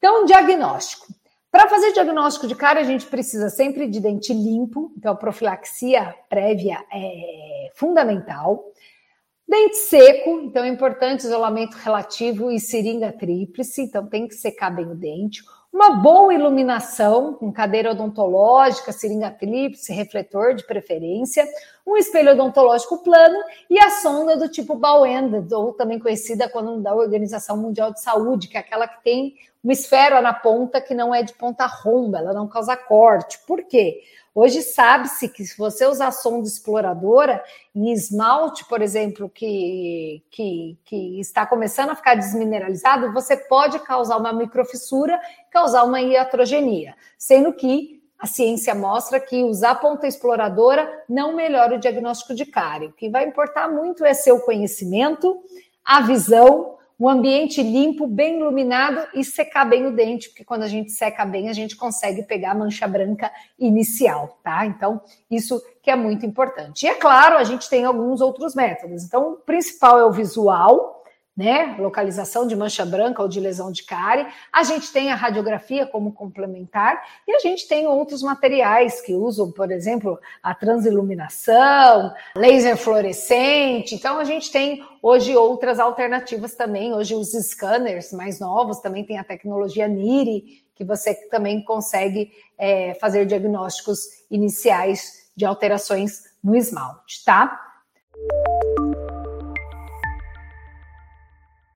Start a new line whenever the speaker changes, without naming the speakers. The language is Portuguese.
Então, diagnóstico. Para fazer diagnóstico de cárie, a gente precisa sempre de dente limpo, então a profilaxia prévia é fundamental. Dente seco, então é importante isolamento relativo e seringa tríplice, então tem que secar bem o dente. Uma boa iluminação, com cadeira odontológica, seringa tríplice, refletor de preferência, um espelho odontológico plano e a sonda do tipo Bauenda, ou também conhecida como da Organização Mundial de Saúde, que é aquela que tem uma esfera na ponta que não é de ponta romba, ela não causa corte. Por quê? Hoje sabe-se que se você usar sonda exploradora em esmalte, por exemplo, que, que, que está começando a ficar desmineralizado, você pode causar uma microfissura, causar uma iatrogenia, sendo que a ciência mostra que usar ponta exploradora não melhora o diagnóstico de cárie. O que vai importar muito é seu conhecimento, a visão, um ambiente limpo, bem iluminado e secar bem o dente, porque quando a gente seca bem, a gente consegue pegar a mancha branca inicial, tá? Então, isso que é muito importante. E é claro, a gente tem alguns outros métodos. Então, o principal é o visual, né? Localização de mancha branca ou de lesão de cárie. A gente tem a radiografia como complementar e a gente tem outros materiais que usam, por exemplo, a transiluminação, laser fluorescente. Então a gente tem hoje outras alternativas também. Hoje os scanners mais novos também tem a tecnologia NIRI, que você também consegue é, fazer diagnósticos iniciais de alterações no esmalte, tá?